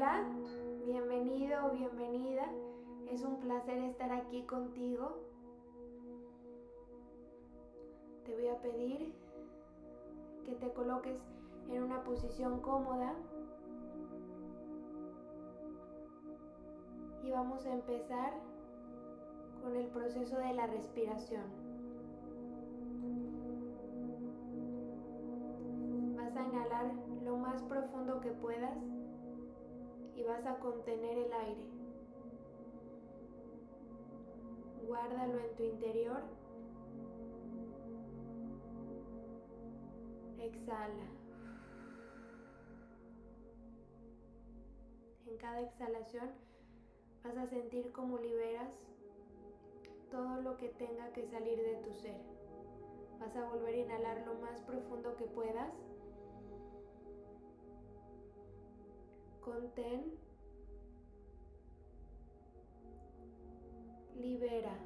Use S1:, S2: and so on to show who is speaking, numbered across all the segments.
S1: Hola, bienvenido o bienvenida. Es un placer estar aquí contigo. Te voy a pedir que te coloques en una posición cómoda. Y vamos a empezar con el proceso de la respiración. Vas a inhalar lo más profundo que puedas y vas a contener el aire. Guárdalo en tu interior. Exhala. En cada exhalación vas a sentir cómo liberas todo lo que tenga que salir de tu ser. Vas a volver a inhalar lo más profundo que puedas. Contén. Libera.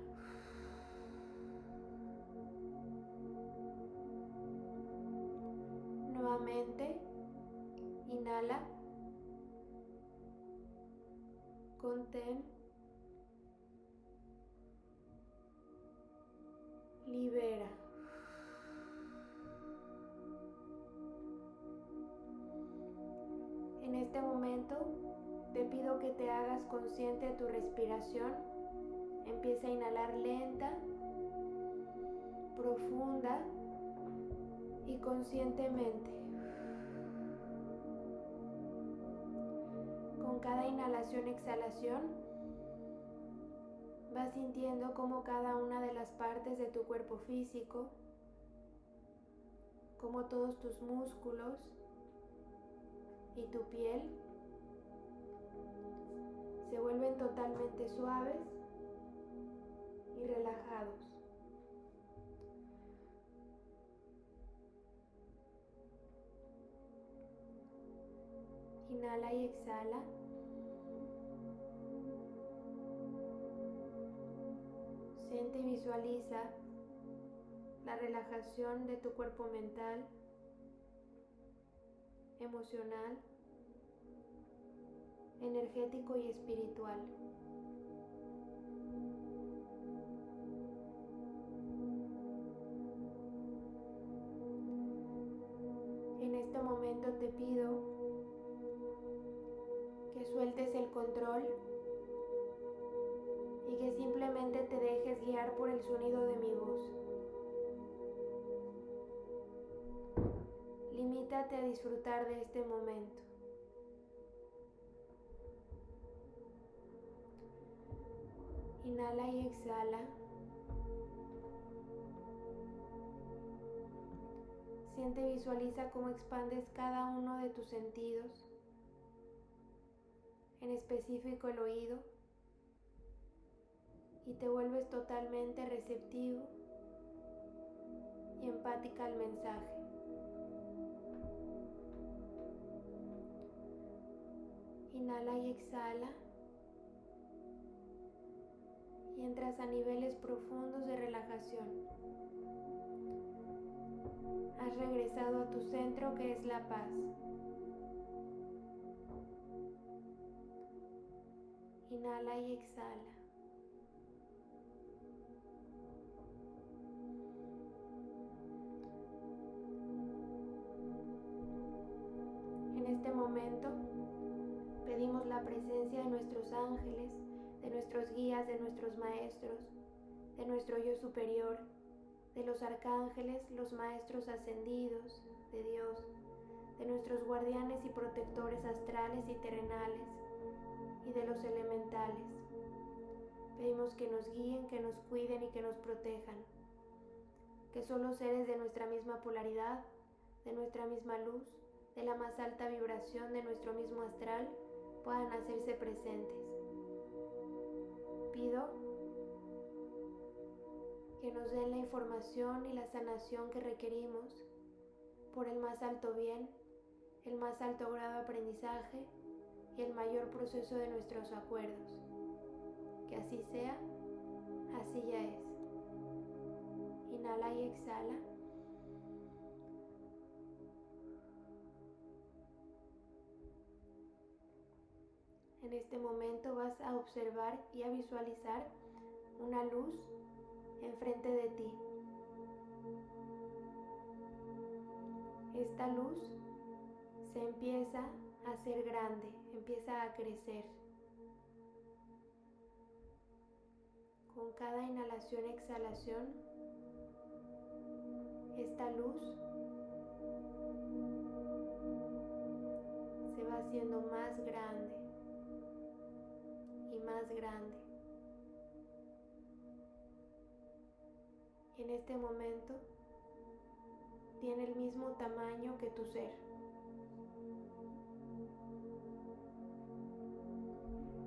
S1: Nuevamente, inhala. Contén. libera. Este momento te pido que te hagas consciente de tu respiración. Empieza a inhalar lenta, profunda y conscientemente. Con cada inhalación-exhalación, Vas sintiendo cómo cada una de las partes de tu cuerpo físico, como todos tus músculos y tu piel se vuelven totalmente suaves y relajados. Inhala y exhala. Siente y visualiza la relajación de tu cuerpo mental, emocional, energético y espiritual. En este momento te pido que sueltes el control y que simplemente te dejes guiar por el sonido de mi voz. Limítate a disfrutar de este momento. Inhala y exhala. Siente y visualiza cómo expandes cada uno de tus sentidos, en específico el oído y te vuelves totalmente receptivo y empática al mensaje. Inhala y exhala y entras a niveles profundos de relajación. Has regresado a tu centro que es la paz. Inhala y exhala. momento pedimos la presencia de nuestros ángeles, de nuestros guías, de nuestros maestros, de nuestro yo superior, de los arcángeles, los maestros ascendidos, de Dios, de nuestros guardianes y protectores astrales y terrenales, y de los elementales. Pedimos que nos guíen, que nos cuiden y que nos protejan, que solo seres de nuestra misma polaridad, de nuestra misma luz, de la más alta vibración de nuestro mismo astral puedan hacerse presentes. Pido que nos den la información y la sanación que requerimos por el más alto bien, el más alto grado de aprendizaje y el mayor proceso de nuestros acuerdos. Que así sea, así ya es. Inhala y exhala. En este momento vas a observar y a visualizar una luz enfrente de ti. Esta luz se empieza a hacer grande, empieza a crecer. Con cada inhalación, exhalación, esta luz se va haciendo más grande y más grande. En este momento tiene el mismo tamaño que tu ser.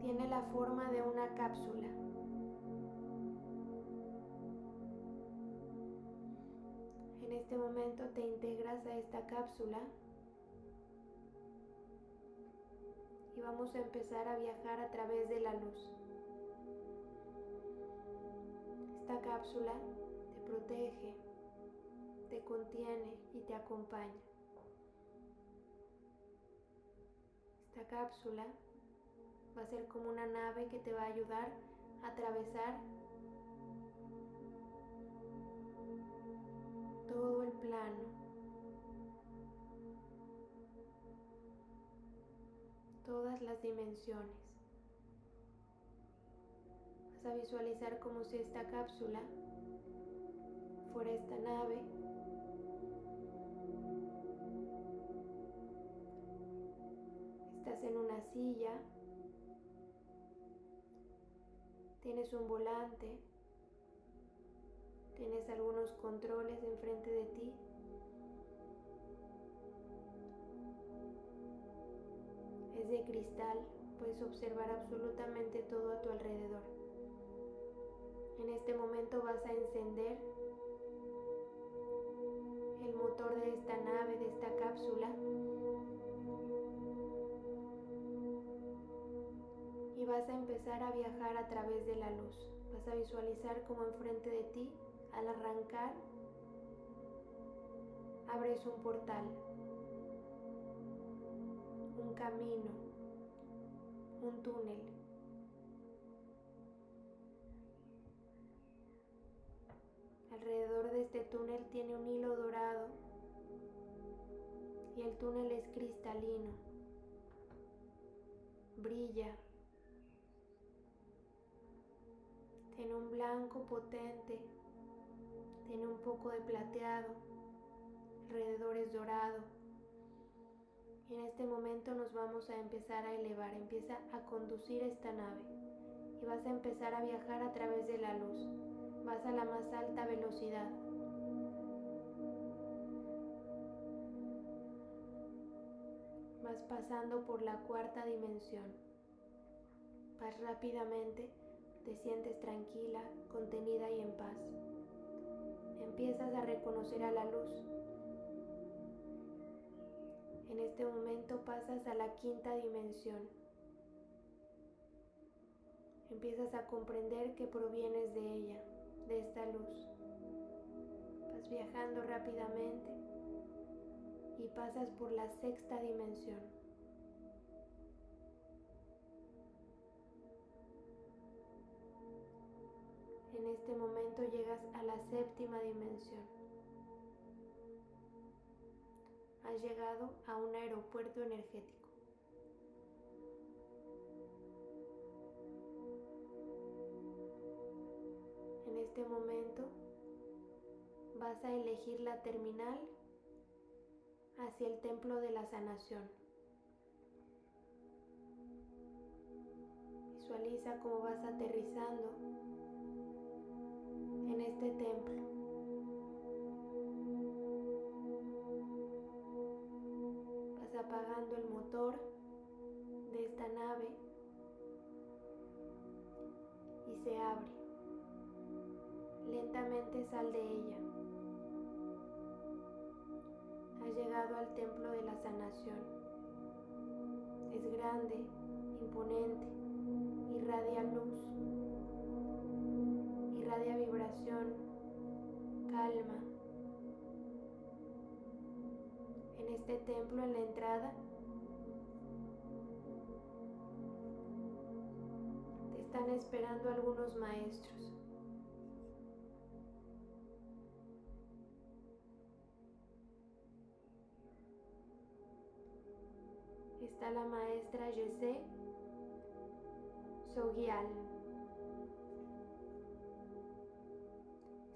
S1: Tiene la forma de una cápsula. En este momento te integras a esta cápsula y vamos a empezar a viajar a través de la luz. Esta cápsula te protege, te contiene y te acompaña. Esta cápsula va a ser como una nave que te va a ayudar a atravesar todo el plano. Las dimensiones. Vas a visualizar como si esta cápsula fuera esta nave Estás en una silla, tienes un volante, tienes algunos controles enfrente de ti. De cristal, puedes observar absolutamente todo a tu alrededor. En este momento vas a encender el motor de esta nave, de esta cápsula. Y vas a empezar a viajar a través de la luz. Vas a visualizar como enfrente de ti al arrancar, abres un portal, un camino, un túnel. Alrededor de este túnel tiene un hilo dorado y el túnel es cristalino, brilla, tiene un blanco potente tiene un poco de plateado, alrededor es dorado. En este momento nos vamos a empezar a elevar, empieza a conducir esta nave y vas a empezar a viajar a través de la luz, vas a la más alta velocidad. Vas pasando por la cuarta dimensión. Vas rápidamente, te sientes tranquila, contenida y en paz empiezas a reconocer a la luz. En este momento pasas a la quinta dimensión. Empiezas a comprender que provienes de ella, de esta luz. Vas viajando rápidamente y pasas por la sexta dimensión. En este momento llegas a la séptima dimensión. Has llegado a un aeropuerto energético. En este momento vas a elegir la terminal hacia el templo de la sanación. Visualiza cómo vas aterrizando en este templo. Apagando el motor de esta nave y se abre. Lentamente sal de ella. Has llegado al templo de la sanación. Es grande, imponente, irradia luz irradia vibración, calma. En este templo, en la entrada, están esperando algunos maestros. Está la maestra Jesse Sogial.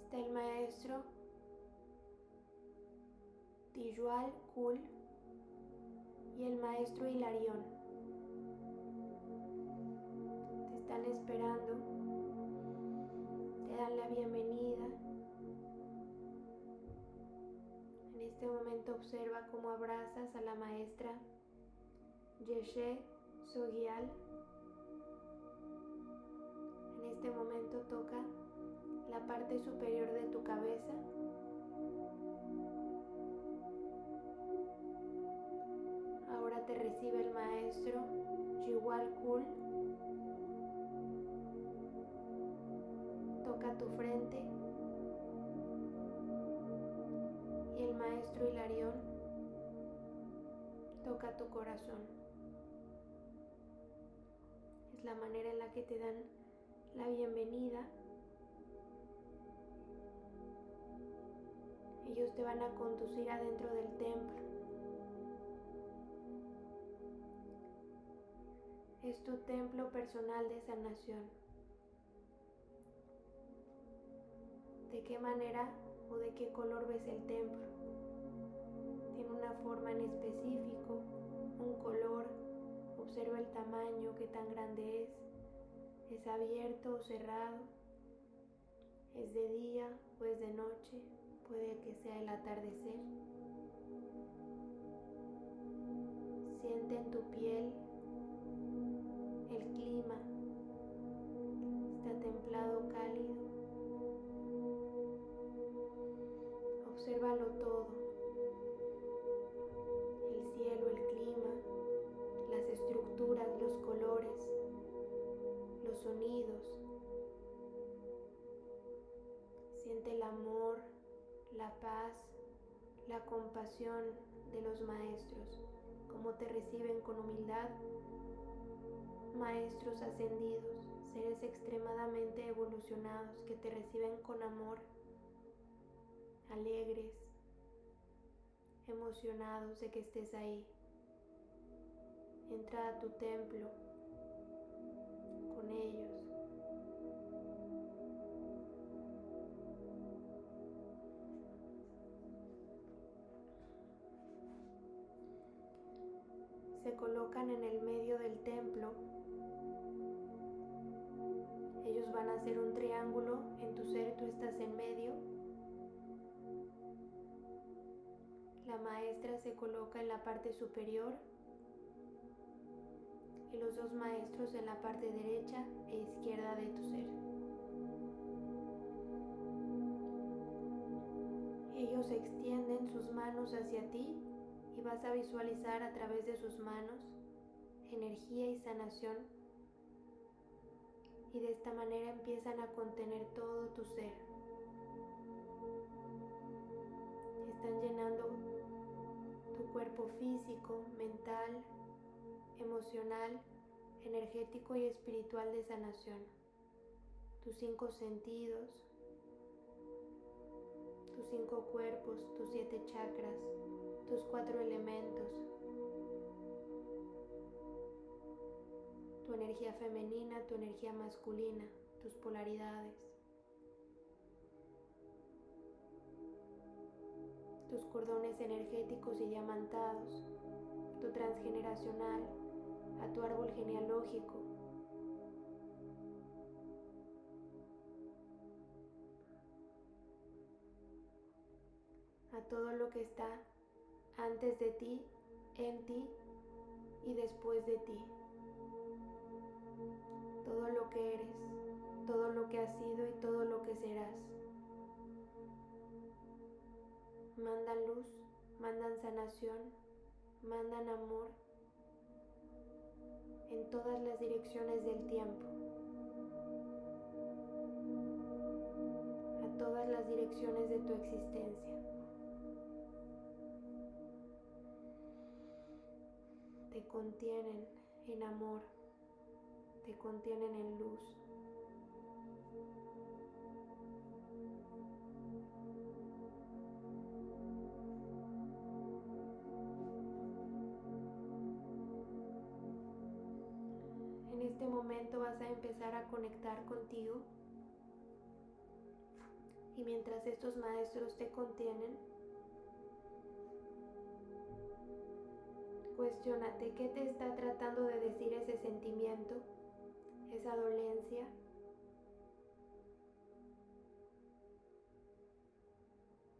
S1: Está el maestro Tijual Kul y el maestro Hilarión. Te están esperando, te dan la bienvenida. En este momento observa cómo abrazas a la maestra Yeshe Sogial. En este momento toca la parte superior de tu cabeza. Te recibe el maestro Jiwal Kul. Toca tu frente. Y el maestro Hilarión toca tu corazón la manera en la que te dan la bienvenida. Ellos te van a conducir adentro del templo. Es tu templo personal de sanación. ¿De qué manera o de qué color ves el templo? ¿Tiene una forma en específico? ¿Un color? Observa el tamaño, qué tan grande es. ¿Es abierto o cerrado? ¿Es de día o es de noche? Puede que sea el atardecer. Siente en tu piel el clima. Está templado cálido. Obsérvalo todo. los colores, los sonidos. Siente el amor, la paz, la compasión de los maestros, como te reciben con humildad. Maestros ascendidos, seres extremadamente evolucionados que te reciben con amor, alegres, emocionados de que estés ahí. Entra a tu templo con ellos. Se colocan en el medio del templo. Ellos van a hacer un triángulo en tu ser, tú estás en medio. La maestra se coloca en la parte superior y los dos maestros en la parte derecha e izquierda de tu ser. Ellos extienden sus manos hacia ti y vas a visualizar a través de sus manos energía y sanación y de esta manera empiezan a contener todo tu ser. Están llenando tu cuerpo físico, mental, emocional, energético y espiritual de sanación. Tus cinco sentidos, tus cinco cuerpos, tus siete chakras, tus cuatro elementos, tu energía femenina, tu energía masculina, tus polaridades. tus cordones energéticos y diamantados, tu transgeneracional, a tu árbol genealógico. A todo lo que está antes de ti, en ti y después de ti. Todo lo que eres, todo lo que has sido y todo lo que serás. Mandan luz, mandan sanación, mandan amor en todas las direcciones del tiempo, a todas las direcciones de tu existencia. Te contienen en amor, te contienen en luz. En este momento vas a empezar a conectar contigo y mientras estos maestros te contienen, cuestionate qué te está tratando de decir ese sentimiento, esa dolencia.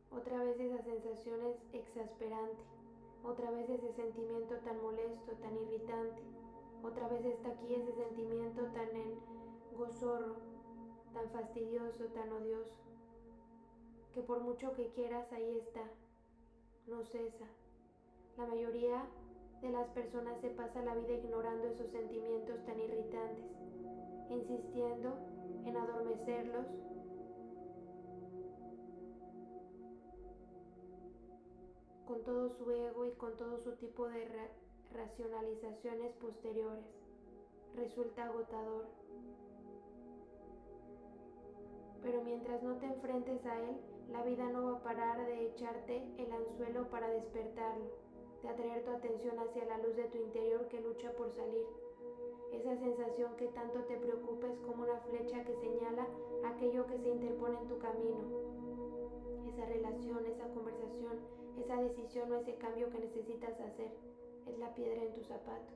S1: Otra vez esa sensación es exasperante, otra vez ese sentimiento tan molesto, tan irritante, otra vez está aquí ese sentimiento tan gozorro, tan fastidioso, tan odioso que por mucho que quieras ahí está, no cesa. La mayoría de las personas se pasa la vida ignorando esos sentimientos tan irritantes, insistiendo en adormecerlos con todo su ego y con todo su tipo de racionalizaciones posteriores. Resulta agotador. Pero mientras no te enfrentes a él, la vida no va a parar de echarte el anzuelo para despertarlo, de atraer tu atención hacia la luz de tu interior que lucha por salir. Esa sensación que tanto te preocupa es como una flecha que señala aquello que se interpone en tu camino. Esa relación, esa conversación, esa decisión o ese cambio que necesitas hacer es la piedra en tu zapato.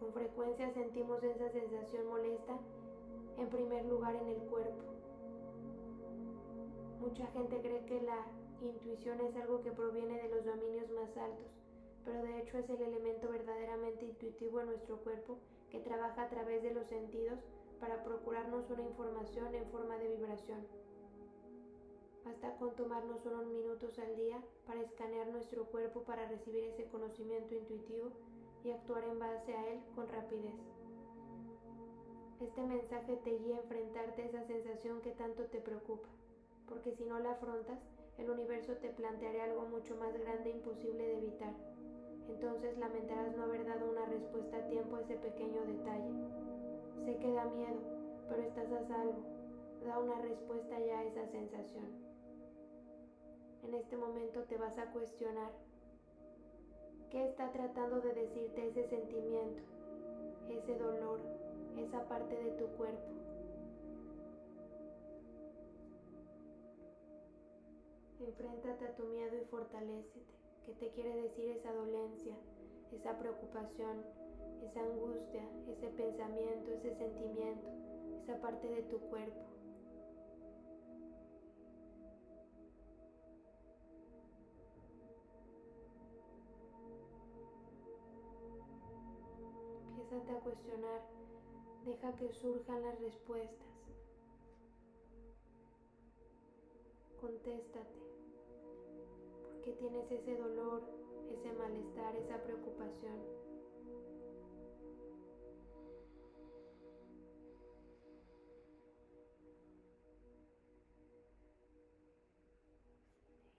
S1: Con frecuencia sentimos esa sensación molesta en primer lugar en el cuerpo Mucha gente cree que la intuición es algo que proviene de los dominios más altos, pero de hecho es el elemento verdaderamente intuitivo en nuestro cuerpo que trabaja a través de los sentidos para procurarnos una información en forma de vibración. Basta con tomarnos unos minutos al día para escanear nuestro cuerpo para recibir ese conocimiento intuitivo y actuar en base a él con rapidez. Este mensaje te guía a enfrentarte a esa sensación que tanto te preocupa porque si no la afrontas, el universo te planteará algo mucho más grande e imposible de evitar. Entonces lamentarás no haber dado una respuesta a tiempo a ese pequeño detalle. Sé que da miedo, pero estás a salvo. Da una respuesta ya a esa sensación. En este momento te vas a cuestionar. ¿Qué está tratando de decirte ese sentimiento, ese dolor, esa parte de tu cuerpo? Enfréntate a tu miedo y fortalécete. ¿Qué te quiere decir esa dolencia, esa preocupación, esa angustia, ese pensamiento, ese sentimiento, esa parte de tu cuerpo? Empiezate a cuestionar, deja que surjan las respuestas. Contéstate que tienes ese dolor, ese malestar, esa preocupación.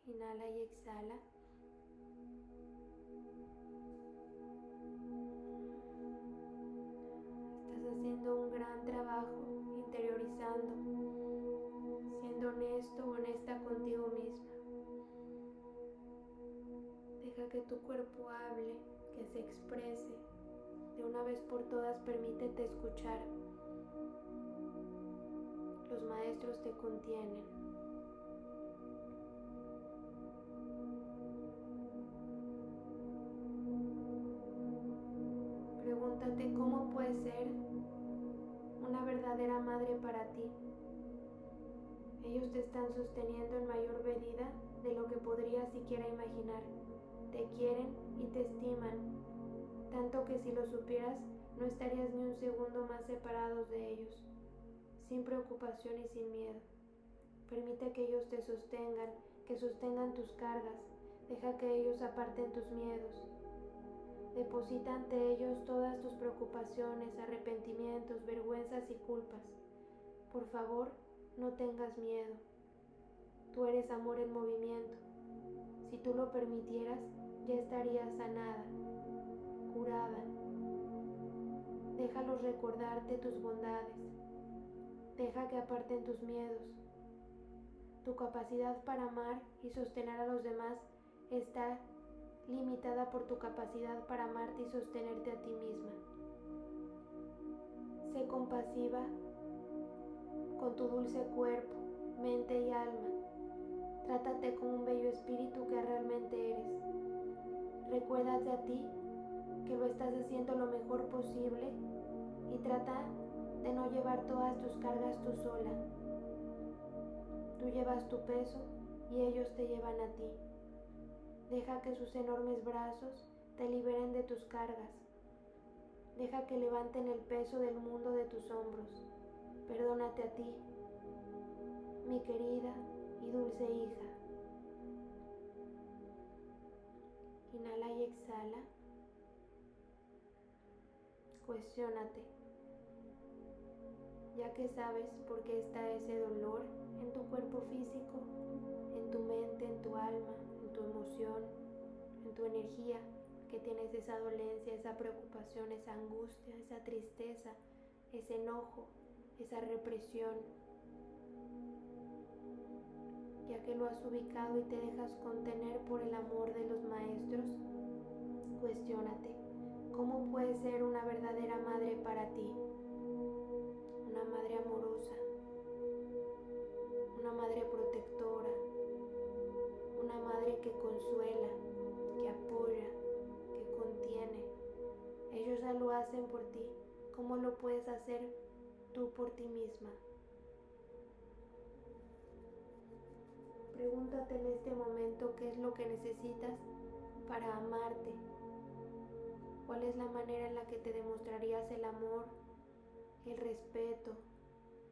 S1: Inhala y exhala. Contigo misma que tu cuerpo hable, que se exprese. De una vez por todas permítete escuchar. Los maestros te contienen. Pregúntate cómo puede ser una verdadera madre para ti. Ellos te están sosteniendo en mayor medida de lo que podrías siquiera imaginar te quieren y te estiman, tanto que si lo supieras no estarías ni un segundo más separados de ellos, sin preocupación y sin miedo. Permite que ellos te sostengan, que sostengan tus cargas, deja que ellos aparten tus miedos. Deposita ante ellos todas tus preocupaciones, arrepentimientos, vergüenzas y culpas. Por favor, no tengas miedo. Tú eres amor en movimiento. Si tú lo permitieras, ya estaría sanada, curada. Déjalos recordarte tus bondades. Deja que aparten tus miedos. Tu capacidad para amar y sostener a los demás está limitada por tu capacidad para amarte y sostenerte a ti misma. Sé compasiva con tu dulce cuerpo, mente y alma. Trátate como un bello espíritu que realmente eres. Recuérdate a ti que lo estás haciendo lo mejor posible y trata de no llevar todas tus cargas tú sola. Tú llevas tu peso y ellos te llevan a ti. Deja que sus enormes brazos te liberen de tus cargas. Deja que levanten el peso del mundo de tus hombros. Perdónate a ti, mi querida y dulce hija. Inhala y exhala. Cuestiónate. Ya que sabes por qué está ese dolor en tu cuerpo físico, en tu mente, en tu alma, en tu emoción, en tu energía, que tienes esa dolencia, esa preocupación, esa angustia, esa tristeza, ese enojo, esa represión. Ya que lo has ubicado y te dejas contener por el amor de los maestros, cuestiónate, ¿cómo puedes ser una verdadera madre para ti? Una madre amorosa, una madre protectora, una madre que consuela, que apoya, que contiene. Ellos ya lo hacen por ti. ¿Cómo lo puedes hacer tú por ti misma? Pregúntate en este momento qué es lo que necesitas para amarte. ¿Cuál es la manera en la que te demostrarías el amor, el respeto,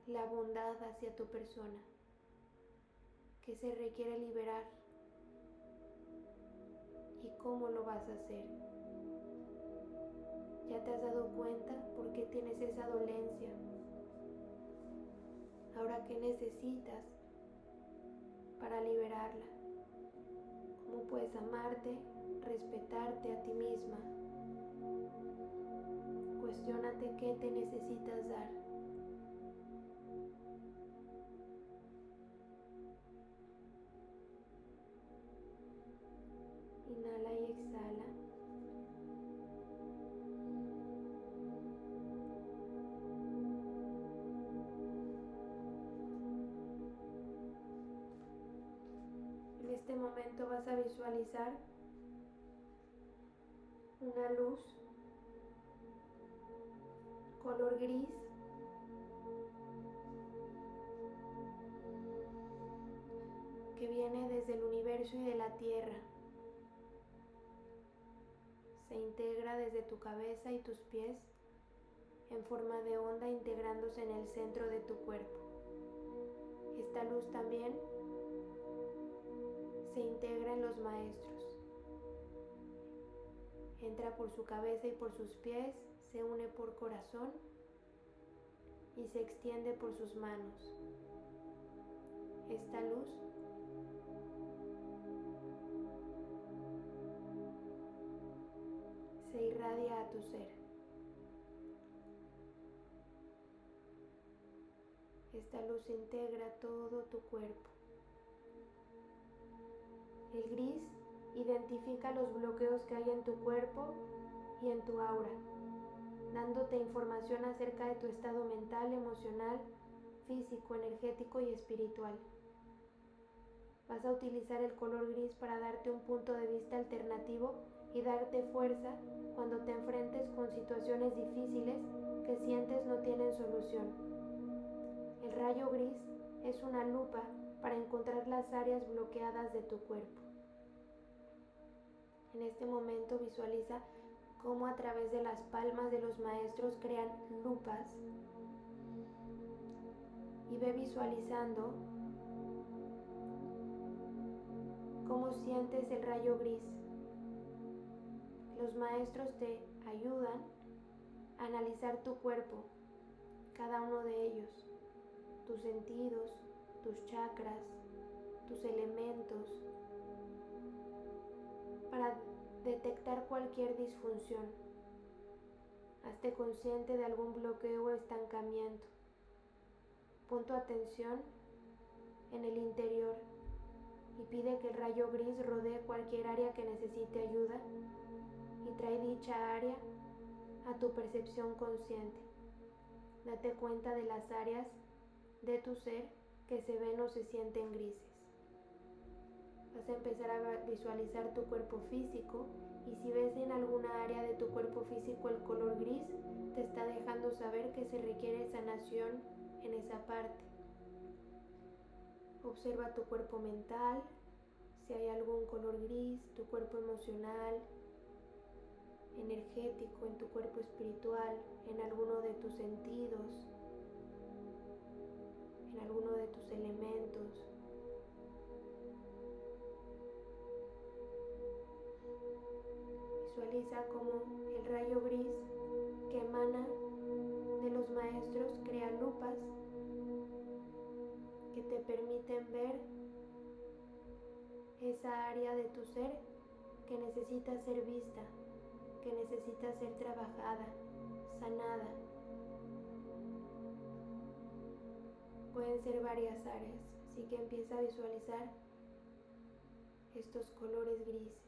S1: la bondad hacia tu persona? ¿Qué se requiere liberar? ¿Y cómo lo vas a hacer? ¿Ya te has dado cuenta por qué tienes esa dolencia? Ahora, ¿qué necesitas para liberarla? ¿Cómo puedes amarte, respetarte a ti misma? Cuestiónate qué te necesitas dar. Vas a visualizar una luz color gris que viene desde el universo y de la tierra. Se integra desde tu cabeza y tus pies en forma de onda integrándose en el centro de tu cuerpo. Esta luz también se integra en los maestros. Entra por su cabeza y por sus pies, se une por corazón y se extiende por sus manos. Esta luz se irradia a tu ser. Esta luz integra todo tu cuerpo. El gris identifica los bloqueos que hay en tu cuerpo y en tu aura, dándote información acerca de tu estado mental, emocional, físico, energético y espiritual. Vas a utilizar el color gris para darte un punto de vista alternativo y darte fuerza cuando te enfrentes con situaciones difíciles que sientes no tienen solución. El rayo gris es una lupa para encontrar las áreas bloqueadas de tu cuerpo. En este momento visualiza cómo a través de las palmas de los maestros crean lupas y ve visualizando cómo sientes el rayo gris. Los maestros te ayudan a analizar tu cuerpo, cada uno de ellos, tus sentidos, tus chakras, tus elementos, para detectar cualquier disfunción. hazte consciente de algún bloqueo o estancamiento. Pon tu atención en el interior y pide que el rayo gris rodee cualquier área que necesite ayuda y trae dicha área a tu percepción consciente. Date cuenta de las áreas de tu ser que se ven o se sienten grises. Vas a empezar a visualizar tu cuerpo físico y si ves en alguna área de tu cuerpo físico el color gris, te está dejando saber que se requiere sanación en esa parte. Observa tu cuerpo mental, si hay algún color gris, tu cuerpo emocional, energético, en tu cuerpo espiritual, en alguno de tus sentidos, Como el rayo gris que emana de los maestros crea lupas que te permiten ver esa área de tu ser que necesita ser vista, que necesita ser trabajada, sanada. Pueden ser varias áreas, así que empieza a visualizar estos colores grises.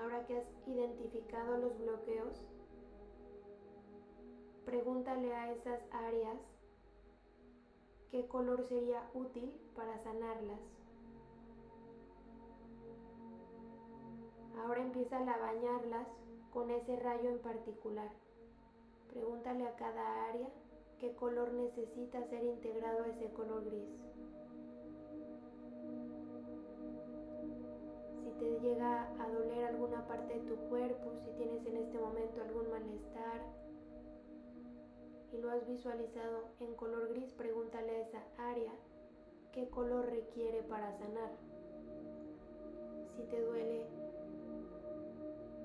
S1: Ahora que has identificado los bloqueos, pregúntale a esas áreas qué color sería útil para sanarlas. Ahora empieza a bañarlas con ese rayo en particular. Pregúntale a cada área qué color necesita ser integrado a ese color gris. Te llega a doler alguna parte de tu cuerpo, si tienes en este momento algún malestar, y lo has visualizado en color gris, pregúntale a esa área qué color requiere para sanar. Si te duele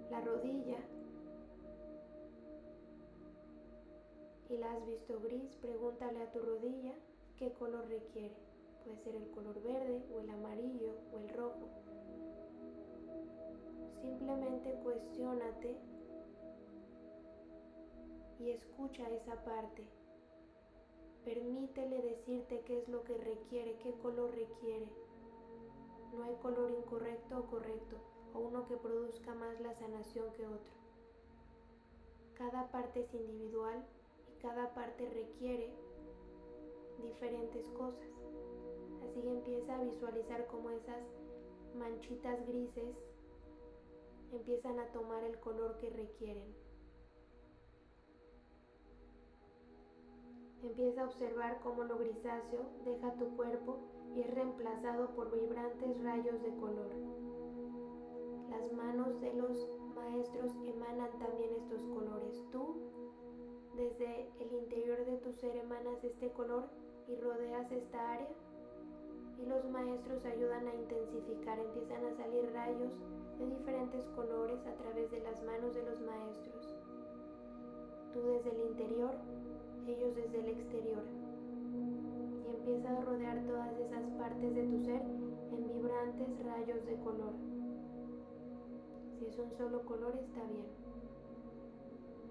S1: la rodilla y la has visto gris, pregúntale a tu rodilla qué color requiere. Puede ser el color verde o el amarillo o el rojo. Simplemente cuestiónate y escucha esa parte. Permítele decirte qué es lo que requiere, qué color requiere. No hay color incorrecto o correcto, o uno que produzca más la sanación que otro. Cada parte es individual y cada parte requiere diferentes cosas. Así que empieza a visualizar cómo esas manchitas grises empiezan a tomar el color que requieren. Empieza a observar cómo lo grisáceo deja tu cuerpo y es reemplazado por vibrantes rayos de color. Las manos de los maestros emanan también estos colores. Tú, desde el interior de tu ser, emanas este color y rodeas esta área. Y los maestros ayudan a intensificar, empiezan a salir rayos de diferentes colores a través de las manos de los maestros. Tú desde el interior ellos desde el exterior. Y empieza a rodear todas esas partes de tu ser en vibrantes rayos de color. Si es un solo color está bien.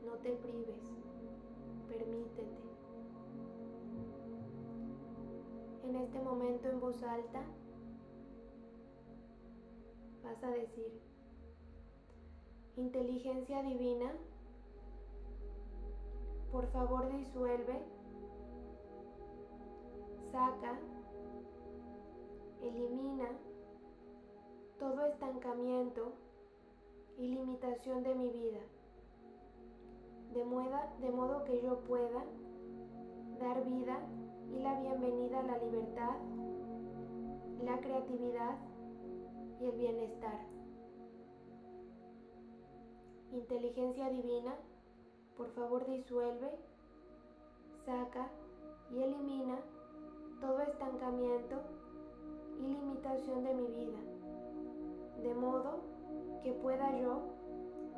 S1: No te prives, permítete. En este momento en voz alta vas a decir, inteligencia divina, por favor disuelve, saca, elimina todo estancamiento y limitación de mi vida, de, de modo que yo pueda dar vida y la bienvenida a la libertad, la creatividad y el bienestar. Inteligencia divina, por favor disuelve, saca y elimina todo estancamiento y limitación de mi vida, de modo que pueda yo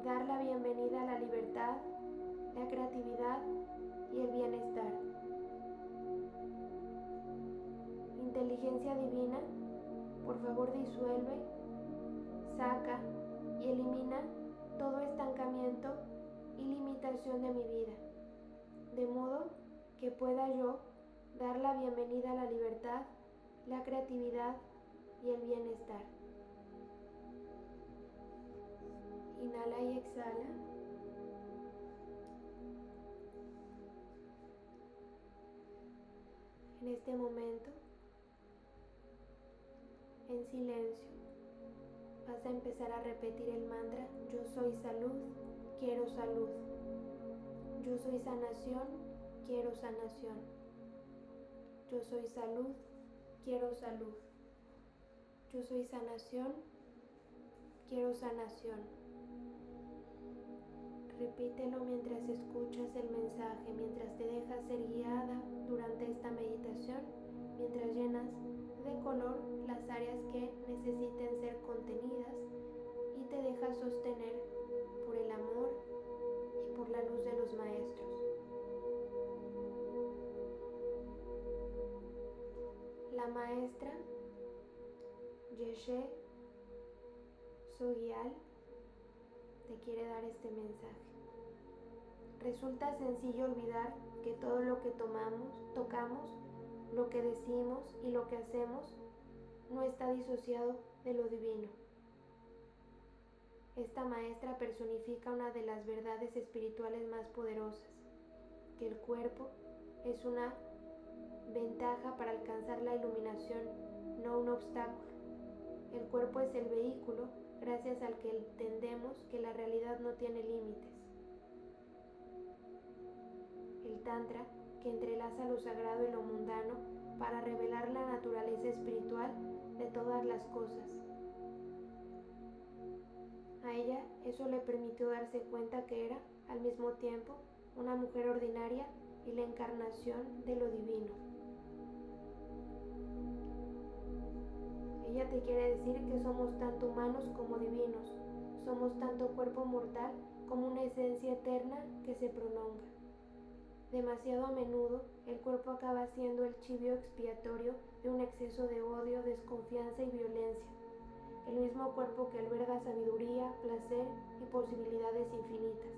S1: dar la bienvenida a la libertad, la creatividad y el bienestar. Inteligencia divina, por favor disuelve, saca y elimina todo estancamiento y limitación de mi vida, de modo que pueda yo dar la bienvenida a la libertad, la creatividad y el bienestar. Inhala y exhala. En este momento, en silencio, vas a empezar a repetir el mantra, yo soy salud, quiero salud. Yo soy sanación, quiero sanación. Yo soy salud, quiero salud. Yo soy sanación, quiero sanación. Repítelo mientras escuchas el mensaje, mientras te dejas ser guiada durante esta meditación, mientras llenas de color las áreas que necesiten ser contenidas y te dejas sostener por el amor y por la luz de los maestros. La maestra Yeshe Sogial te quiere dar este mensaje. Resulta sencillo olvidar que todo lo que tomamos, tocamos, lo que decimos y lo que hacemos no está disociado de lo divino. Esta maestra personifica una de las verdades espirituales más poderosas, que el cuerpo es una ventaja para alcanzar la iluminación, no un obstáculo. El cuerpo es el vehículo gracias al que entendemos que la realidad no tiene límites. El Tantra, que entrelaza lo sagrado y lo mundano para revelar la naturaleza espiritual de todas las cosas. A ella eso le permitió darse cuenta que era, al mismo tiempo, una mujer ordinaria y la encarnación de lo divino. Ella te quiere decir que somos tanto humanos como divinos, somos tanto cuerpo mortal como una esencia eterna que se prolonga. Demasiado a menudo el cuerpo acaba siendo el chivio expiatorio de un exceso de odio, desconfianza y violencia. El mismo cuerpo que alberga sabiduría, placer y posibilidades infinitas.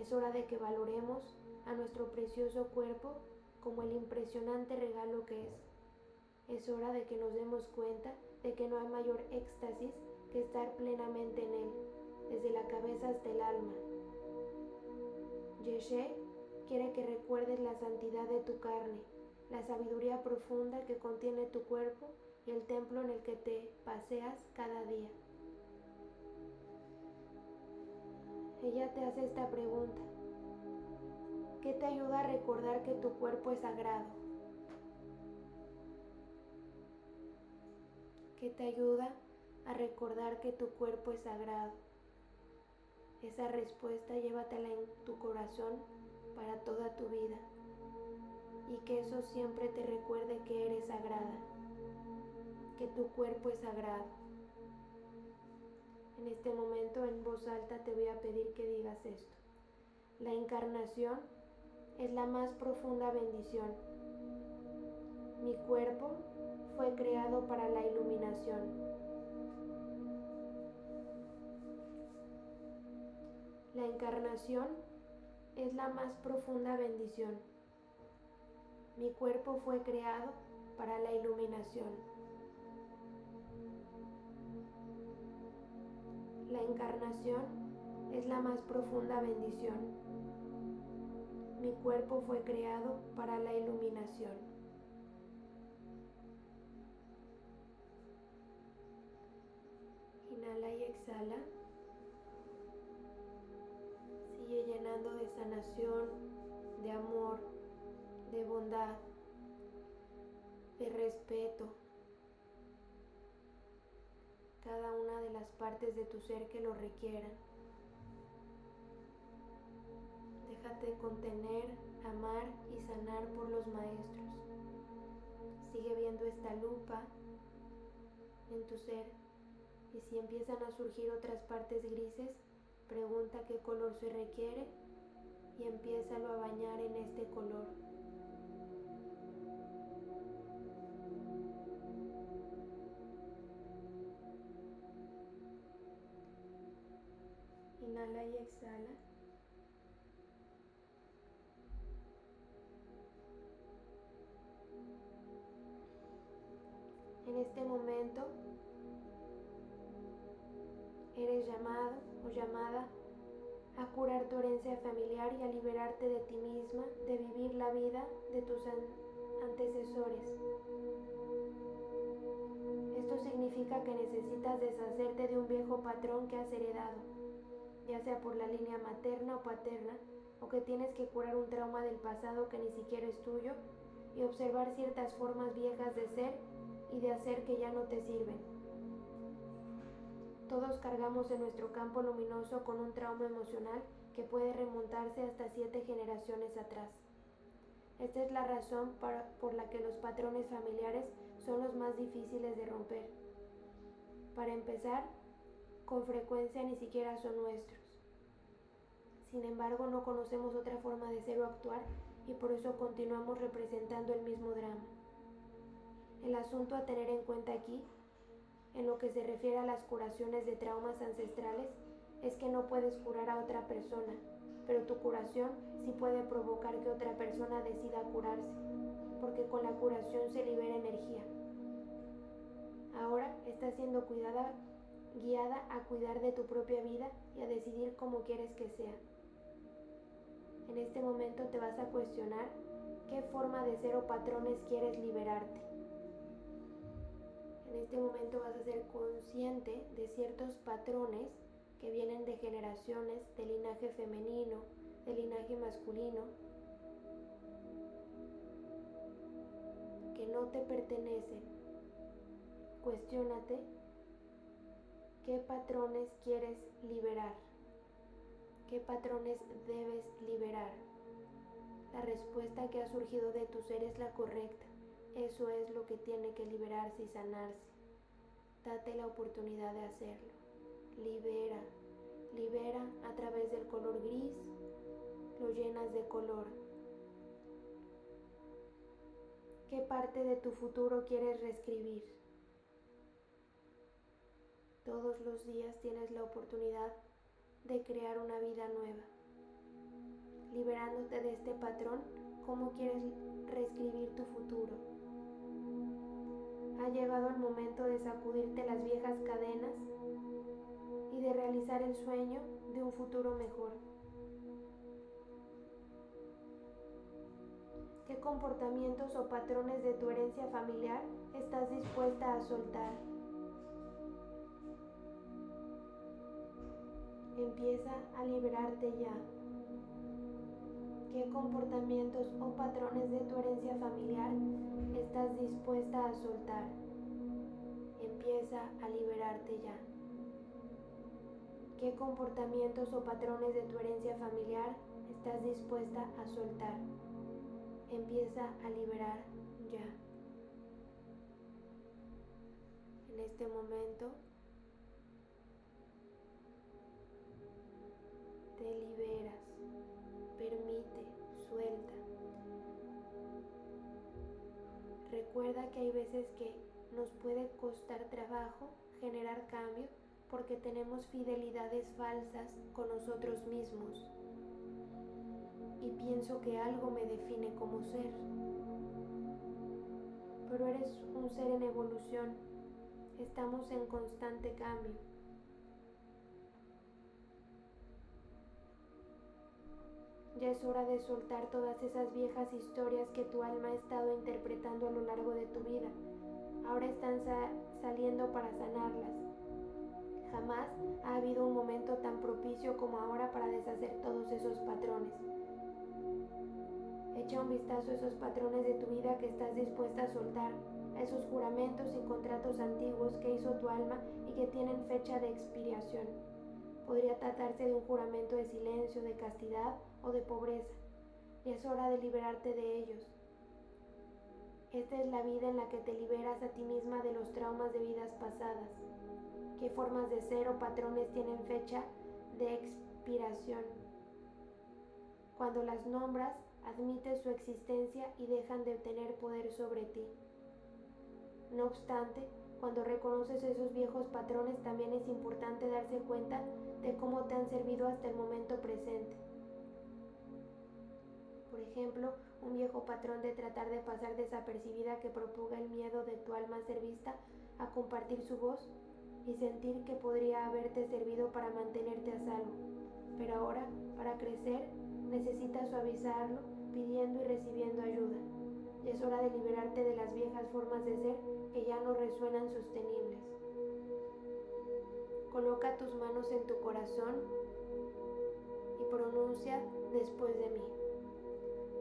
S1: Es hora de que valoremos a nuestro precioso cuerpo como el impresionante regalo que es. Es hora de que nos demos cuenta de que no hay mayor éxtasis que estar plenamente en él, desde la cabeza hasta el alma. Yeshe quiere que recuerdes la santidad de tu carne, la sabiduría profunda que contiene tu cuerpo y el templo en el que te paseas cada día. Ella te hace esta pregunta. ¿Qué te ayuda a recordar que tu cuerpo es sagrado? que te ayuda a recordar que tu cuerpo es sagrado. Esa respuesta llévatela en tu corazón para toda tu vida y que eso siempre te recuerde que eres sagrada, que tu cuerpo es sagrado. En este momento en voz alta te voy a pedir que digas esto. La encarnación es la más profunda bendición. Mi cuerpo fue creado para la iluminación. La encarnación es la más profunda bendición. Mi cuerpo fue creado para la iluminación. La encarnación es la más profunda bendición. Mi cuerpo fue creado para la iluminación. Inhala y exhala. De amor, de bondad, de respeto. Cada una de las partes de tu ser que lo requieran. Déjate contener, amar y sanar por los maestros. Sigue viendo esta lupa en tu ser y si empiezan a surgir otras partes grises, pregunta qué color se requiere y empiézalo a bañar en este color. Inhala y exhala. En este momento eres llamado o llamada a curar tu herencia familiar y a liberarte de ti misma, de vivir la vida de tus antecesores. Esto significa que necesitas deshacerte de un viejo patrón que has heredado, ya sea por la línea materna o paterna, o que tienes que curar un trauma del pasado que ni siquiera es tuyo y observar ciertas formas viejas de ser y de hacer que ya no te sirven. Todos cargamos en nuestro campo luminoso con un trauma emocional que puede remontarse hasta siete generaciones atrás. Esta es la razón por la que los patrones familiares son los más difíciles de romper. Para empezar, con frecuencia ni siquiera son nuestros. Sin embargo, no conocemos otra forma de ser o actuar y por eso continuamos representando el mismo drama. El asunto a tener en cuenta aquí en lo que se refiere a las curaciones de traumas ancestrales es que no puedes curar a otra persona, pero tu curación sí puede provocar que otra persona decida curarse, porque con la curación se libera energía. Ahora estás siendo cuidada, guiada a cuidar de tu propia vida y a decidir cómo quieres que sea. En este momento te vas a cuestionar qué forma de ser o patrones quieres liberarte. En este momento vas a ser consciente de ciertos patrones que vienen de generaciones de linaje femenino, de linaje masculino, que no te pertenecen. Cuestiónate qué patrones quieres liberar, qué patrones debes liberar. La respuesta que ha surgido de tu ser es la correcta. Eso es lo que tiene que liberarse y sanarse. Date la oportunidad de hacerlo. Libera, libera a través del color gris, lo llenas de color. ¿Qué parte de tu futuro quieres reescribir? Todos los días tienes la oportunidad de crear una vida nueva. Liberándote de este patrón, ¿cómo quieres reescribir tu futuro? Ha llegado el momento de sacudirte las viejas cadenas y de realizar el sueño de un futuro mejor. ¿Qué comportamientos o patrones de tu herencia familiar estás dispuesta a soltar? Empieza a liberarte ya. ¿Qué comportamientos o patrones de tu herencia familiar estás dispuesta a soltar? Empieza a liberarte ya. ¿Qué comportamientos o patrones de tu herencia familiar estás dispuesta a soltar? Empieza a liberar ya. En este momento te liberas. Permite, suelta. Recuerda que hay veces que nos puede costar trabajo generar cambio porque tenemos fidelidades falsas con nosotros mismos. Y pienso que algo me define como ser. Pero eres un ser en evolución. Estamos en constante cambio. Ya es hora de soltar todas esas viejas historias que tu alma ha estado interpretando a lo largo de tu vida. Ahora están saliendo para sanarlas. Jamás ha habido un momento tan propicio como ahora para deshacer todos esos patrones. Echa un vistazo a esos patrones de tu vida que estás dispuesta a soltar, a esos juramentos y contratos antiguos que hizo tu alma y que tienen fecha de expiración. Podría tratarse de un juramento de silencio, de castidad o de pobreza, y es hora de liberarte de ellos. Esta es la vida en la que te liberas a ti misma de los traumas de vidas pasadas. ¿Qué formas de ser o patrones tienen fecha de expiración? Cuando las nombras, admites su existencia y dejan de tener poder sobre ti. No obstante, Cuando reconoces esos viejos patrones también es importante darse cuenta de cómo te han servido hasta el momento presente. Por ejemplo, un viejo patrón de tratar de pasar desapercibida que propuga el miedo de tu alma ser vista a compartir su voz y sentir que podría haberte servido para mantenerte a salvo. Pero ahora, para crecer, necesitas suavizarlo pidiendo y recibiendo ayuda. Es hora de liberarte de las viejas formas de ser que ya no resuenan sostenibles. Coloca tus manos en tu corazón y pronuncia después de mí.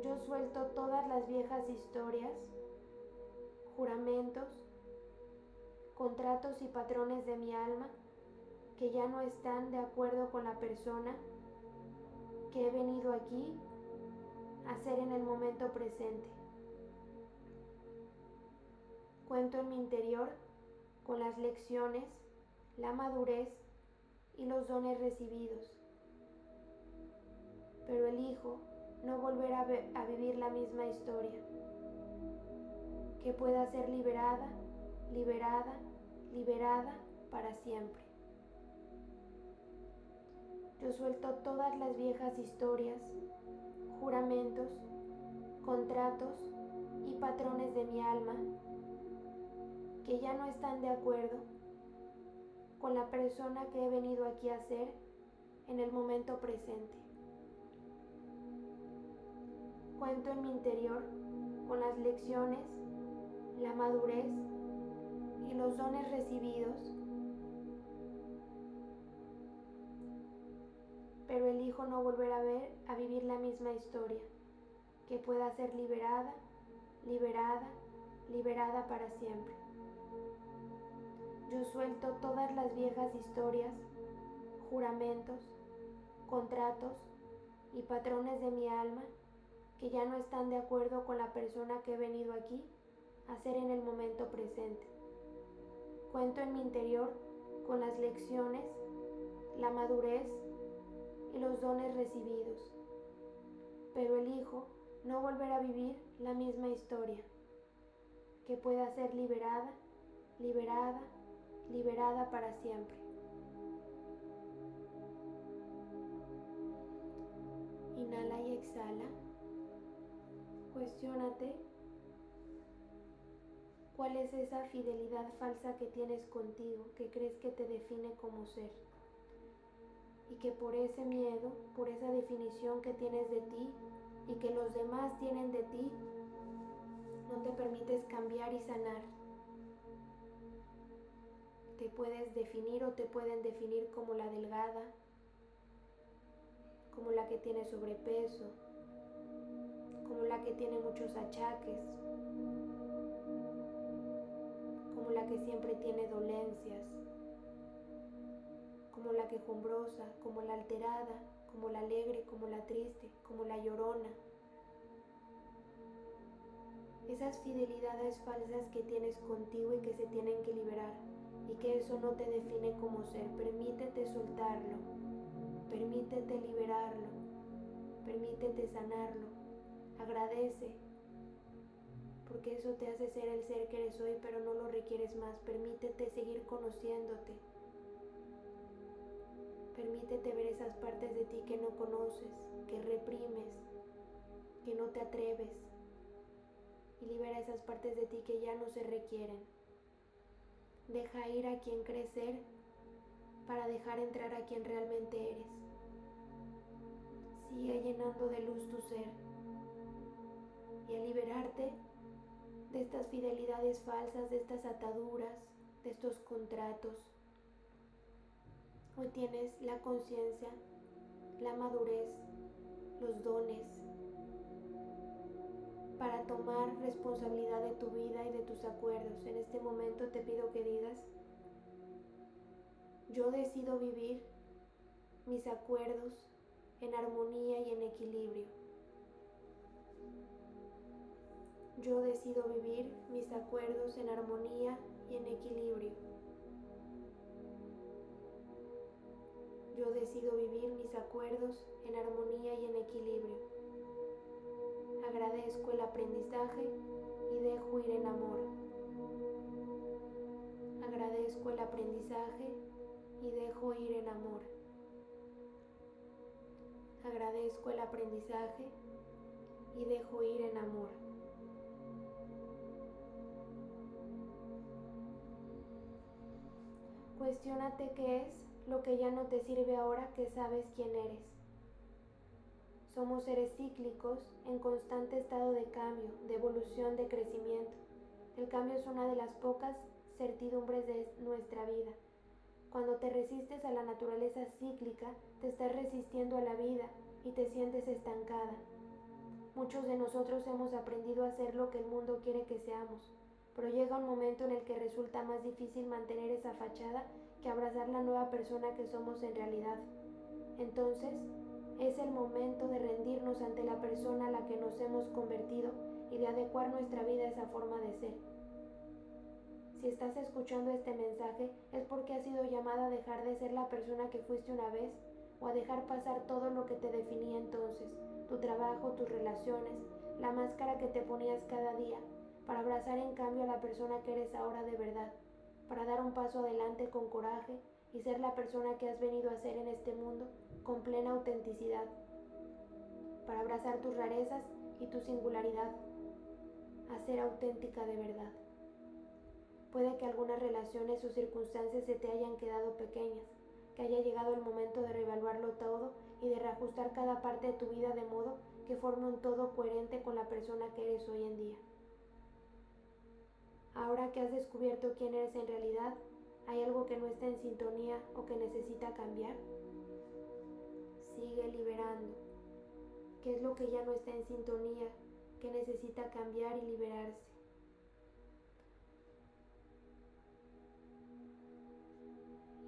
S1: Yo suelto todas las viejas historias, juramentos, contratos y patrones de mi alma que ya no están de acuerdo con la persona que he venido aquí a ser en el momento presente. Cuento en mi interior con las lecciones, la madurez y los dones recibidos, pero elijo no volver a, vivir la misma historia, que pueda ser liberada, liberada, liberada para siempre. Yo suelto todas las viejas historias, juramentos, contratos y patrones de mi alma que ya no están de acuerdo con la persona que he venido aquí a ser en el momento presente. Cuento en mi interior con las lecciones, la madurez y los dones recibidos, pero elijo no volver a ver a vivir la misma historia, que pueda ser liberada, liberada, liberada para siempre. Yo suelto todas las viejas historias, juramentos, contratos y patrones de mi alma que ya no están de acuerdo con la persona que he venido aquí a ser en el momento presente. Cuento en mi interior con las lecciones, la madurez y los dones recibidos, pero elijo no volver a vivir la misma historia, que pueda ser liberada, liberada, liberada para siempre. Inhala y exhala. Cuestiónate cuál es esa fidelidad falsa que tienes contigo, que crees que te define como ser. Y que por ese miedo, por esa definición que tienes de ti y que los demás tienen de ti, no te permites cambiar y sanar te puedes definir o te pueden definir como la delgada, como la que tiene sobrepeso, que tiene muchos achaques, como la que siempre tiene dolencias, como la quejumbrosa, como la alterada, como la alegre, como la triste, como la llorona. Esas fidelidades falsas que tienes contigo y que se tienen que liberar y que eso no te define como ser. Permítete soltarlo, permítete liberarlo, permítete sanarlo. Agradece, porque eso te hace ser el ser que eres hoy, pero no lo requieres más. Permítete seguir conociéndote. Permítete ver esas partes de ti que no conoces, que reprimes, que no te atreves. Y libera esas partes de ti que ya no se requieren. Deja ir a quien crees ser para dejar entrar a quien realmente eres. Sigue llenando de luz tu ser y a liberarte de estas fidelidades falsas, de estas ataduras, de estos contratos. Hoy tienes la conciencia, la madurez, los dones para tomar responsabilidad de tu vida y de tus acuerdos. En este momento te pido que digas, yo decido vivir mis acuerdos en armonía y en equilibrio. Yo decido vivir mis acuerdos en armonía y en equilibrio. Yo decido vivir mis acuerdos en armonía y en equilibrio agradezco el aprendizaje y dejo ir en amor. Agradezco el aprendizaje y dejo ir en amor. Agradezco el aprendizaje y dejo ir en amor. Cuestiónate qué es lo que ya no te sirve ahora que sabes quién eres. Somos seres cíclicos en constante estado de cambio, de evolución, de crecimiento. El cambio es una de las pocas certidumbres de nuestra vida. Cuando te resistes a la naturaleza cíclica, te estás resistiendo a la vida y te sientes estancada. Muchos de nosotros hemos aprendido a hacer lo que el mundo quiere que seamos, pero llega un momento en el que resulta más difícil mantener esa fachada que abrazar la nueva persona que somos en realidad. Entonces, es el momento de rendirnos ante la persona a la que nos hemos convertido y de adecuar nuestra vida a esa forma de ser. Si estás escuchando este mensaje es porque has sido llamada a dejar de ser la persona que fuiste una vez o a dejar pasar todo lo que te definía entonces, tu trabajo, tus relaciones, la máscara que te ponías cada día, para abrazar en cambio a la persona que eres ahora de verdad, para dar un paso adelante con coraje y ser la persona que has venido a ser en este mundo con plena autenticidad, para abrazar tus rarezas y tu singularidad, a ser auténtica de verdad. Puede que algunas relaciones o circunstancias se te hayan quedado pequeñas, que haya llegado el momento de reevaluarlo todo y de reajustar cada parte de tu vida de modo que forme un todo coherente con la persona que eres hoy en día. Ahora que has descubierto quién eres en realidad, ¿hay algo que no está en sintonía o que necesita cambiar? Sigue liberando. ¿Qué es lo que ya no está en sintonía, que necesita cambiar y liberarse?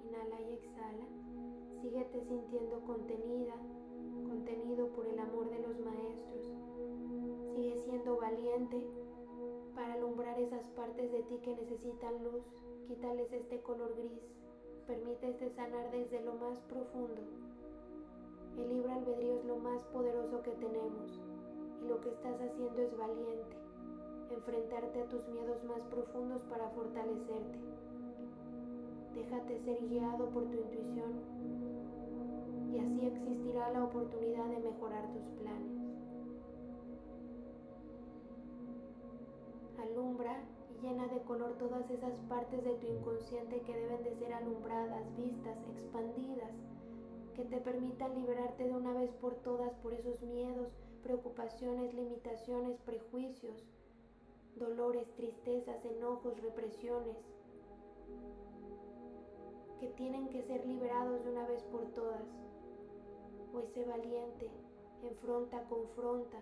S1: Inhala y exhala. Síguete sintiendo contenida, contenido por el amor de los maestros. Sigue siendo valiente para alumbrar esas partes de ti que necesitan luz. Quítales este color gris. Permítete sanar desde lo más profundo. El libre albedrío es lo más poderoso que tenemos y lo que estás haciendo es valiente. Enfrentarte a tus miedos más profundos para fortalecerte. Déjate ser guiado por tu intuición y así existirá la oportunidad de mejorar tus planes. Alumbra y llena de color todas esas partes de tu inconsciente que deben de ser alumbradas, vistas, expandidas, que te permitan liberarte de una vez por todas por esos miedos, preocupaciones, limitaciones, prejuicios, dolores, tristezas, enojos, represiones que tienen que ser liberados de una vez por todas. Hoy sé valiente, enfrenta, confronta,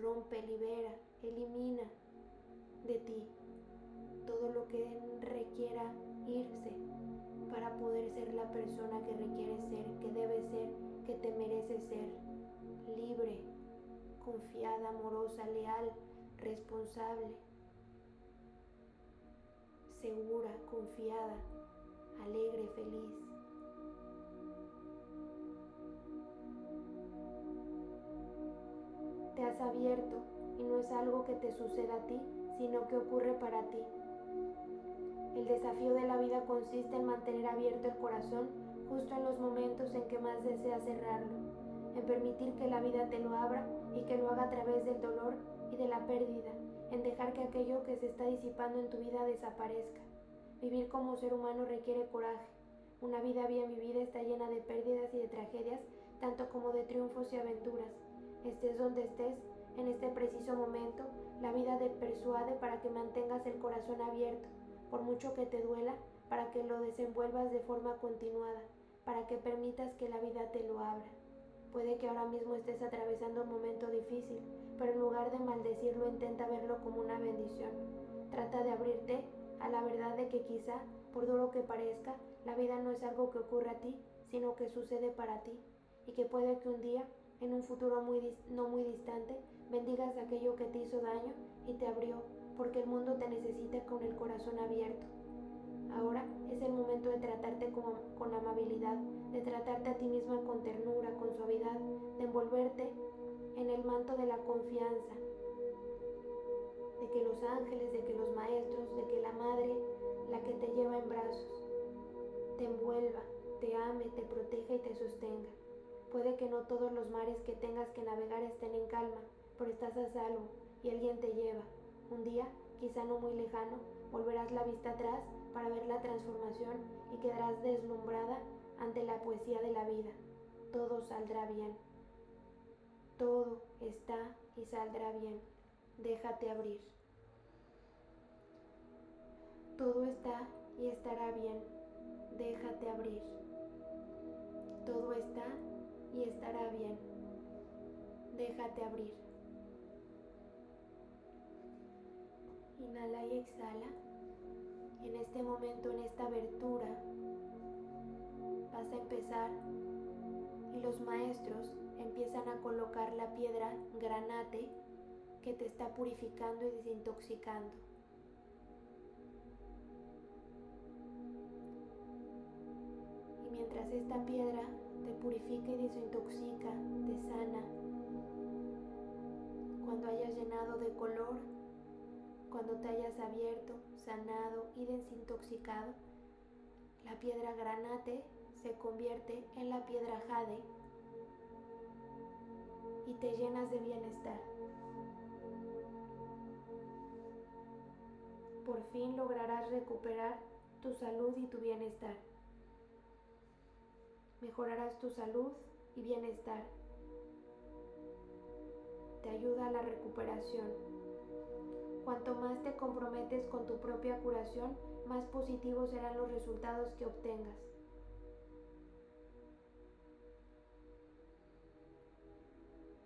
S1: rompe, libera, elimina de ti todo lo que requiera irse para poder ser la persona que requiere ser, que debe ser, que te merece ser, libre, confiada, amorosa, leal, responsable, segura, confiada, alegre, feliz. Te has abierto y no es algo que te suceda a ti, sino que ocurre para ti. El desafío de la vida consiste en mantener abierto el corazón justo en los momentos en que más deseas cerrarlo, en permitir que la vida te lo abra y que lo haga a través del dolor y de la pérdida, en dejar que aquello que se está disipando en tu vida desaparezca. Vivir como ser humano requiere coraje. Una vida bien vivida está llena de pérdidas y de tragedias, tanto como de triunfos y aventuras. Estés donde estés, en este preciso momento, la vida te persuade para que mantengas el corazón abierto, por mucho que te duela, para que lo desenvuelvas de forma continuada, para que permitas que la vida te lo abra. Puede que ahora mismo estés atravesando un momento difícil, pero en lugar de maldecirlo intenta verlo como una bendición. Trata de abrirte a la verdad de que quizá, por duro que parezca, la vida no es algo que ocurre a ti, sino que sucede para ti, y que puede que un día, en un futuro muy no muy distante, bendigas aquello que te hizo daño y te abrió, porque el mundo te necesita con el corazón abierto. Ahora es el momento de tratarte con, con amabilidad, de tratarte a ti misma con ternura, con suavidad, de envolverte en el manto de la confianza, de que los ángeles, de que los maestros, de que la madre, la que te lleva en brazos, te envuelva, te ame, te proteja y te sostenga. Puede que no todos los mares que tengas que navegar estén en calma, pero estás a salvo y alguien te lleva. Un día, quizá no muy lejano, volverás la vista atrás para ver la transformación y quedarás deslumbrada ante la poesía de la vida. Todo saldrá bien. Todo está y saldrá bien. Déjate abrir. Todo está y estará bien. Déjate abrir. Todo está y estará bien. Déjate abrir. Inhala y exhala. En este momento, en esta abertura, vas a empezar y los maestros empiezan a colocar la piedra granate que te está purificando y desintoxicando. Y mientras esta piedra te purifica y desintoxica, te sana, cuando hayas llenado de color, cuando te hayas abierto, sanado y desintoxicado, la piedra granate se convierte en la piedra jade y te llenas de bienestar. Por fin lograrás recuperar tu salud y tu bienestar. Mejorarás tu salud y bienestar. Te ayuda a la recuperación. Cuanto más te comprometes con tu propia curación, más positivos serán los resultados que obtengas.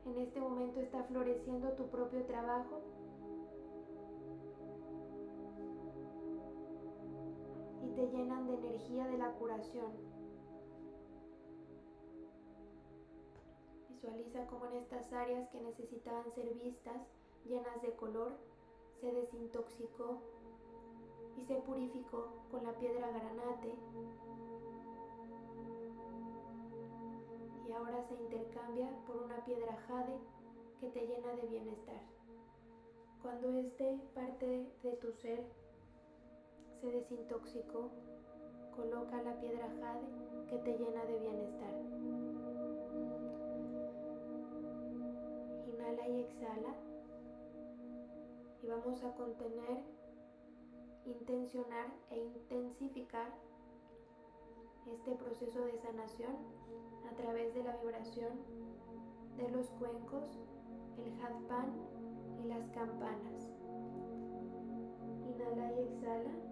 S1: En este momento está floreciendo tu propio trabajo. Y te llenan de energía de la curación. Visualiza cómo en estas áreas que necesitaban ser vistas, llenas de color, se desintoxicó y se purificó con la piedra granate y ahora se intercambia por una piedra jade que te llena de bienestar. Cuando este parte de tu ser se desintoxicó, coloca la piedra jade que te llena de bienestar. Inhala y exhala. Y vamos a contener, intencionar e intensificar este proceso de sanación a través de la vibración de los cuencos, el hadpan y las campanas. Inhala y exhala.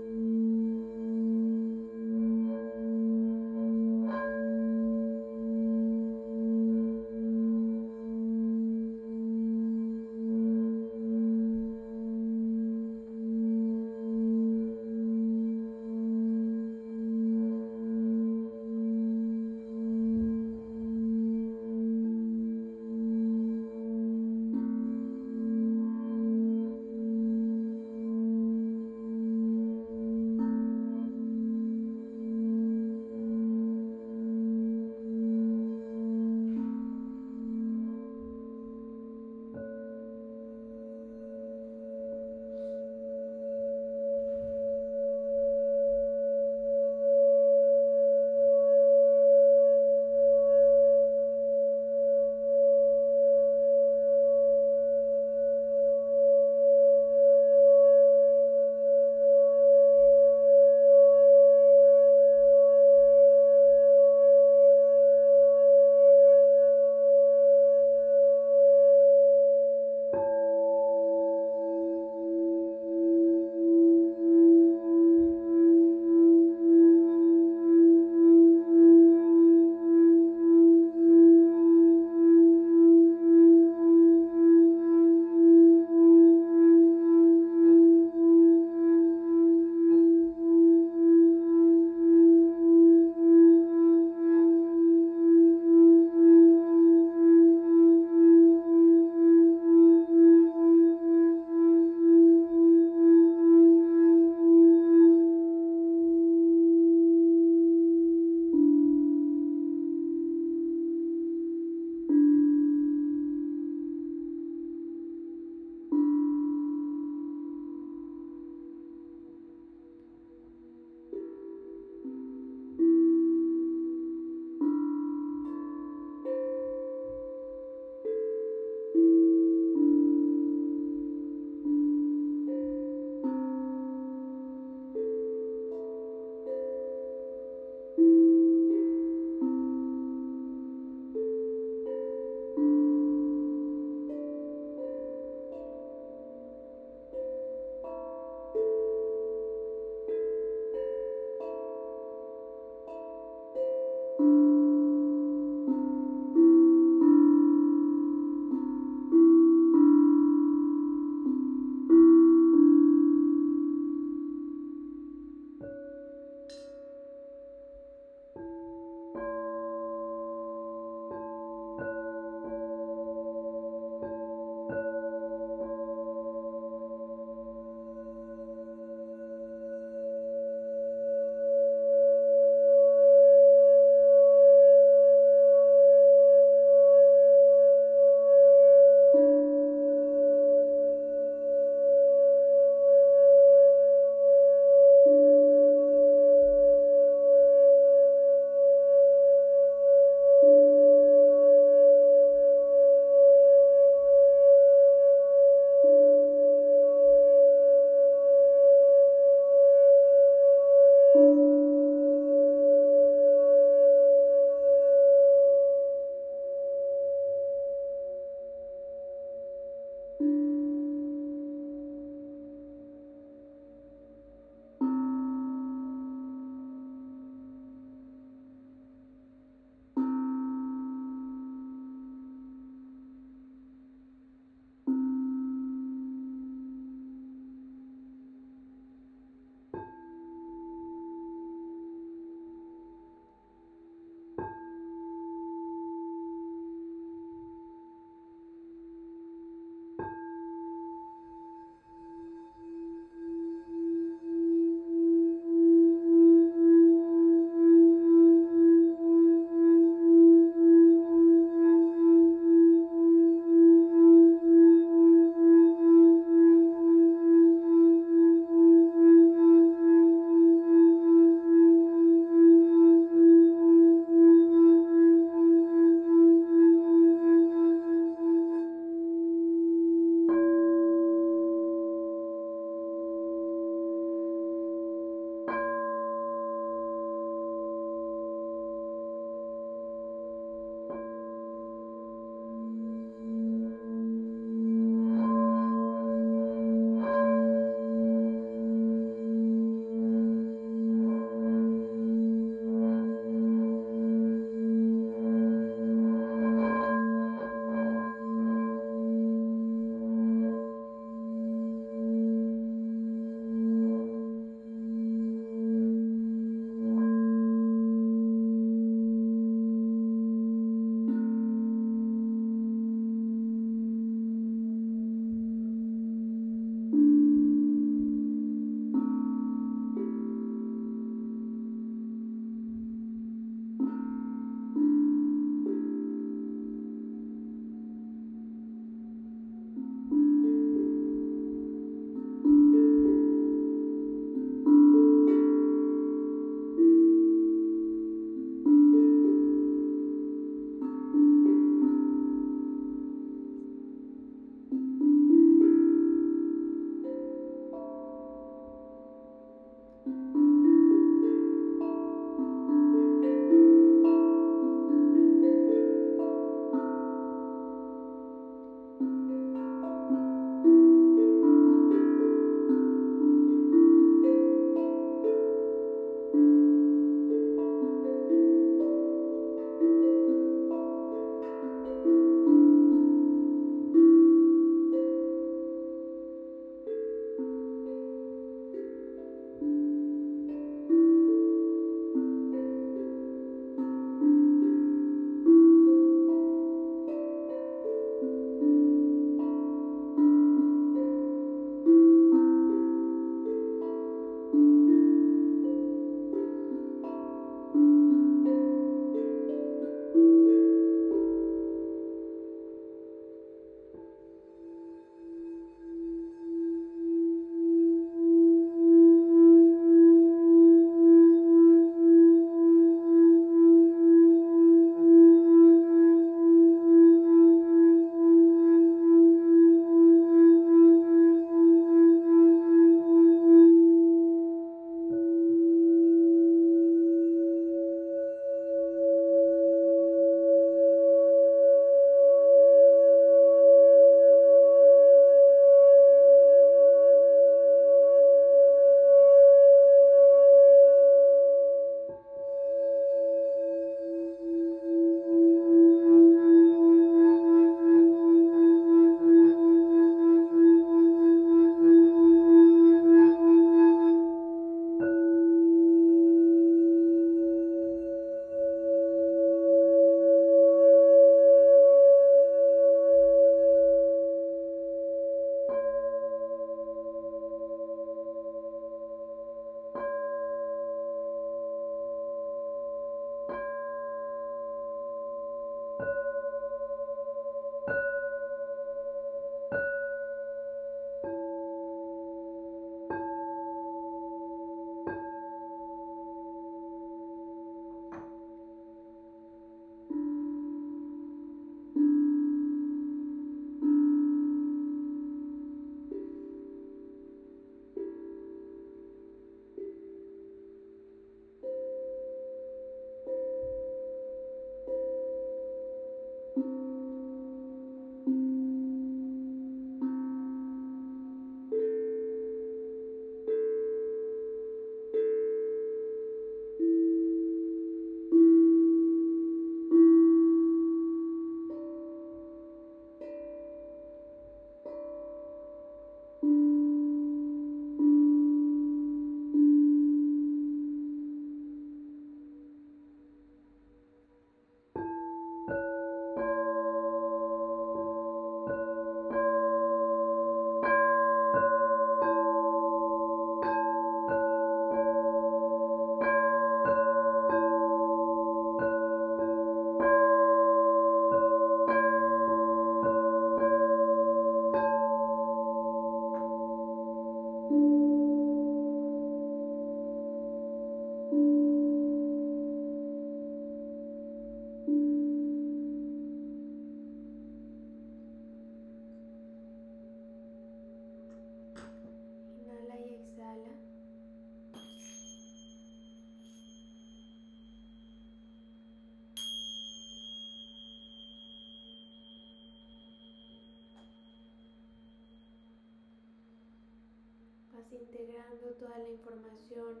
S1: Vas integrando toda la información,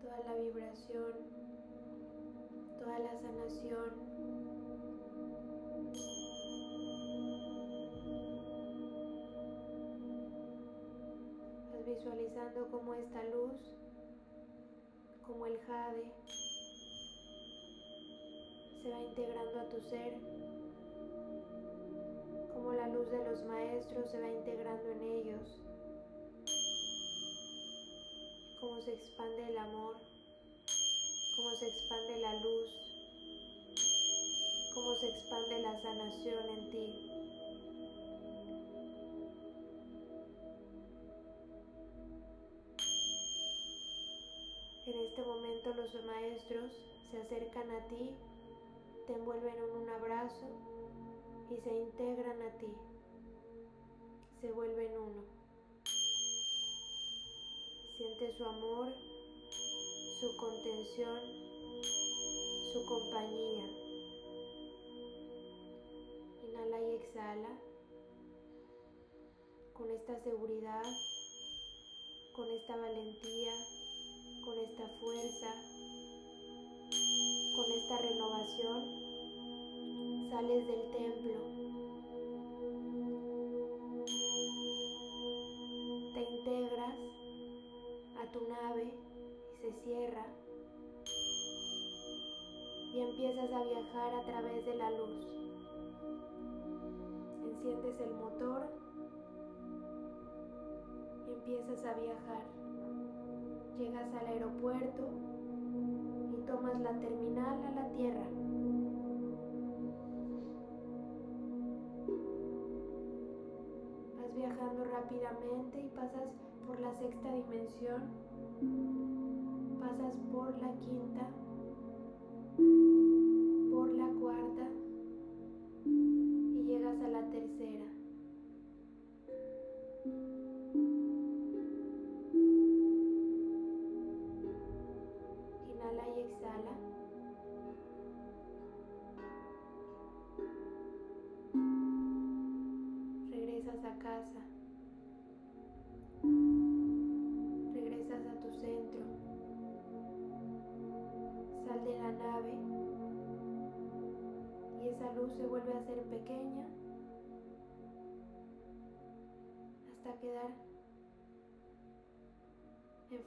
S1: toda la vibración, toda la sanación. Visualizando cómo esta luz, como el jade, se va integrando a tu ser, como la luz de los maestros se va integrando en ellos, cómo se expande el amor, cómo se expande la luz, cómo se expande la sanación en ti. En este momento los maestros se acercan a ti te envuelven en un abrazo y se integran a ti, se vuelven uno. Siente su amor, su contención, su compañía. Inhala y exhala con esta seguridad, con esta valentía, con esta fuerza con esta renovación sales del templo. Te integras tu nave y se cierra. Y empiezas a viajar a través de la luz. Enciendes el motor y empiezas a viajar. Llegas al aeropuerto tomas la terminal a la Tierra. Vas viajando rápidamente y pasas por la sexta dimensión, pasas por la quinta,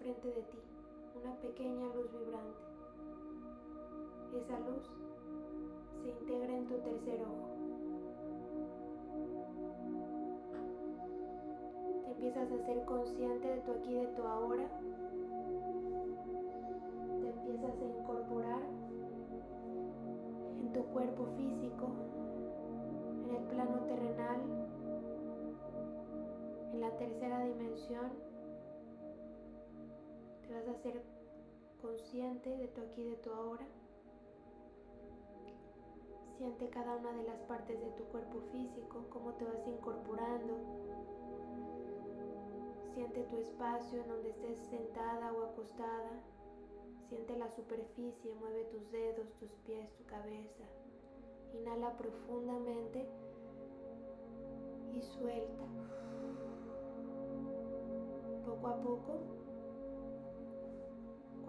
S1: enfrente de ti, una pequeña luz vibrante. Esa luz se integra en tu tercer ojo. empiezas a ser consciente de tu aquí, de tu ahora, Hacer consciente de tu aquí, de tu ahora. Siente cada una de las partes de tu cuerpo físico, cómo te vas incorporando, Siente tu espacio en donde estés sentada o acostada. Siente la superficie, mueve tus dedos, tus pies, tu cabeza. Inhala profundamente y suelta. Poco a poco,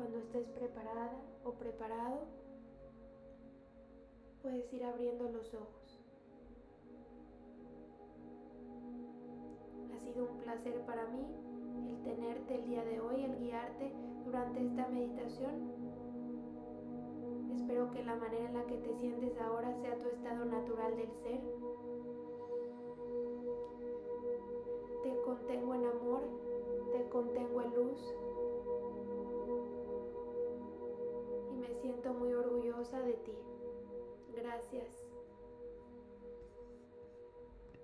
S1: cuando estés preparada o preparado, puedes ir abriendo los ojos. Ha sido un placer para mí el tenerte el día de hoy, el guiarte durante esta meditación. Espero que la manera en la que te sientes ahora sea tu estado natural del ser. Te contengo en amor, te contengo en luz. Me siento muy orgullosa de ti. Gracias.